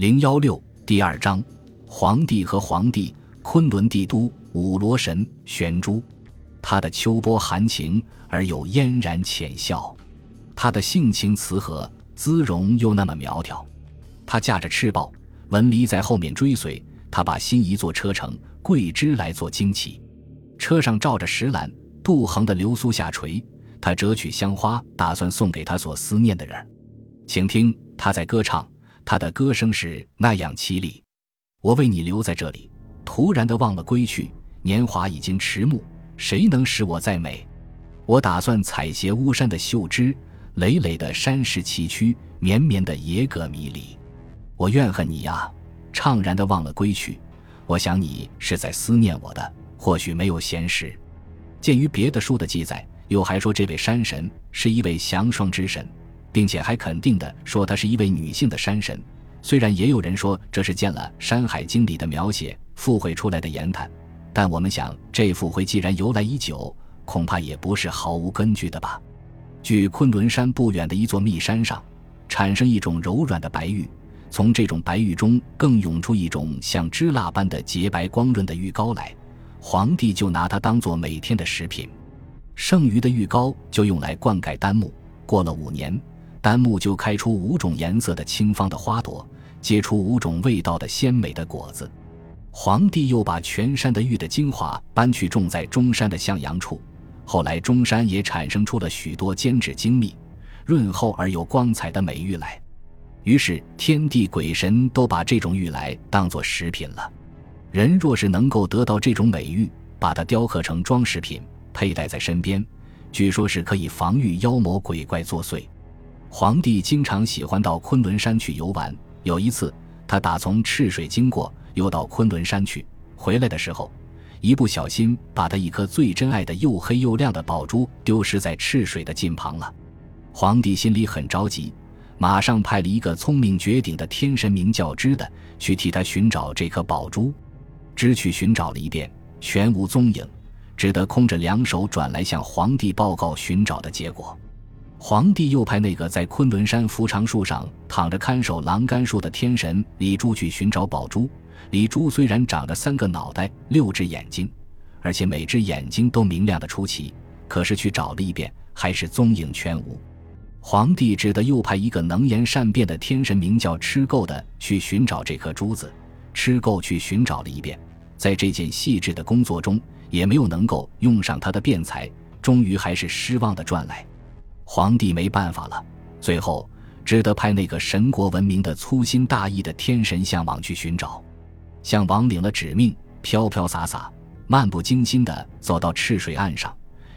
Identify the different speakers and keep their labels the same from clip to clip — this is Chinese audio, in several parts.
Speaker 1: 零幺六第二章，皇帝和皇帝，昆仑帝都五罗神玄珠，他的秋波含情而又嫣然浅笑，他的性情慈和，姿容又那么苗条。他驾着赤豹，文离在后面追随。他把新一座车城桂枝来做旌旗，车上罩着石兰，杜衡的流苏下垂。他折取香花，打算送给他所思念的人。请听，他在歌唱。他的歌声是那样凄厉，我为你留在这里，突然的忘了归去。年华已经迟暮，谁能使我再美？我打算采撷巫山的秀枝，累累的山石崎岖，绵绵的野葛迷离。我怨恨你呀，怅然的忘了归去。我想你是在思念我的，或许没有闲时。鉴于别的书的记载，又还说这位山神是一位降霜之神。并且还肯定的说，她是一位女性的山神。虽然也有人说这是见了《山海经》里的描写附会出来的言谈，但我们想，这附会既然由来已久，恐怕也不是毫无根据的吧。距昆仑山不远的一座密山上，产生一种柔软的白玉，从这种白玉中更涌出一种像脂蜡般的洁白光润的玉膏来。皇帝就拿它当做每天的食品，剩余的玉膏就用来灌溉丹木。过了五年。丹木就开出五种颜色的清芳的花朵，结出五种味道的鲜美的果子。皇帝又把全山的玉的精华搬去种在中山的向阳处。后来中山也产生出了许多坚质精密、润厚而又光彩的美玉来。于是天地鬼神都把这种玉来当作食品了。人若是能够得到这种美玉，把它雕刻成装饰品，佩戴在身边，据说是可以防御妖魔鬼怪作祟。皇帝经常喜欢到昆仑山去游玩。有一次，他打从赤水经过，又到昆仑山去。回来的时候，一不小心把他一颗最珍爱的又黑又亮的宝珠丢失在赤水的近旁了。皇帝心里很着急，马上派了一个聪明绝顶的天神，名叫知的，去替他寻找这颗宝珠。知去寻找了一遍，全无踪影，只得空着两手转来向皇帝报告寻找的结果。皇帝又派那个在昆仑山扶长树上躺着看守栏杆树的天神李珠去寻找宝珠。李珠虽然长着三个脑袋、六只眼睛，而且每只眼睛都明亮的出奇，可是去找了一遍，还是踪影全无。皇帝只得又派一个能言善辩的天神，名叫吃够的，去寻找这颗珠子。吃够去寻找了一遍，在这件细致的工作中，也没有能够用上他的辩才，终于还是失望的转来。皇帝没办法了，最后只得派那个神国闻名的粗心大意的天神项王去寻找。项王领了指命，飘飘洒洒、漫不经心地走到赤水岸上，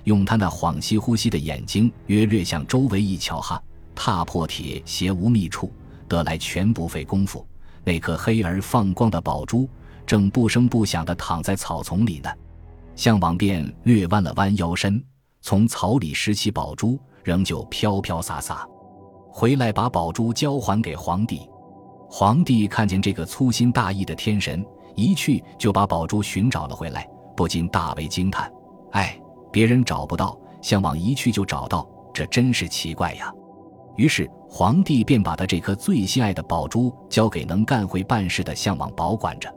Speaker 1: 用他那恍兮惚兮的眼睛，约略向周围一瞧，哈，踏破铁鞋无觅处，得来全不费功夫。那颗黑而放光的宝珠，正不声不响地躺在草丛里呢。项王便略弯了弯腰身，从草里拾起宝珠。仍旧飘飘洒洒，回来把宝珠交还给皇帝。皇帝看见这个粗心大意的天神一去就把宝珠寻找了回来，不禁大为惊叹：“哎，别人找不到，项王一去就找到，这真是奇怪呀！”于是皇帝便把他这颗最心爱的宝珠交给能干会办事的项王保管着。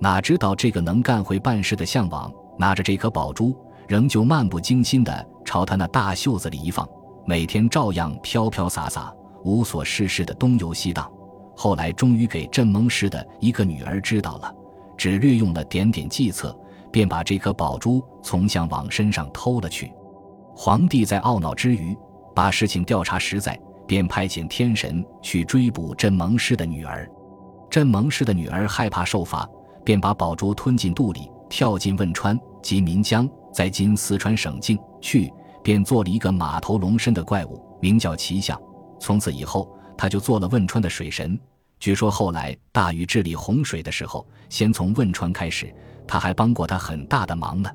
Speaker 1: 哪知道这个能干会办事的项王拿着这颗宝珠，仍旧漫不经心地朝他那大袖子里一放。每天照样飘飘洒洒、无所事事的东游西荡。后来终于给镇蒙氏的一个女儿知道了，只略用了点点计策，便把这颗宝珠从项王身上偷了去。皇帝在懊恼之余，把事情调查实在，便派遣天神去追捕镇蒙氏的女儿。镇蒙氏的女儿害怕受罚，便把宝珠吞进肚里，跳进汶川及岷江，在今四川省境去。便做了一个马头龙身的怪物，名叫奇象。从此以后，他就做了汶川的水神。据说后来大禹治理洪水的时候，先从汶川开始，他还帮过他很大的忙呢。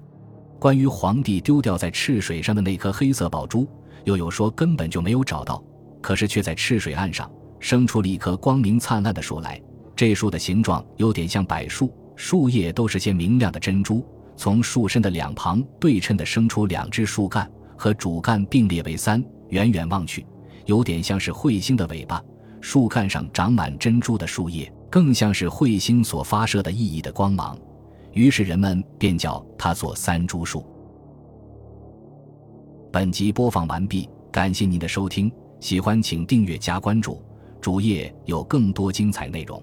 Speaker 1: 关于皇帝丢掉在赤水上的那颗黑色宝珠，又有说根本就没有找到，可是却在赤水岸上生出了一棵光明灿烂的树来。这树的形状有点像柏树，树叶都是些明亮的珍珠，从树身的两旁对称的生出两只树干。和主干并列为三，远远望去，有点像是彗星的尾巴。树干上长满珍珠的树叶，更像是彗星所发射的熠熠的光芒，于是人们便叫它做三株树。本集播放完毕，感谢您的收听，喜欢请订阅加关注，主页有更多精彩内容。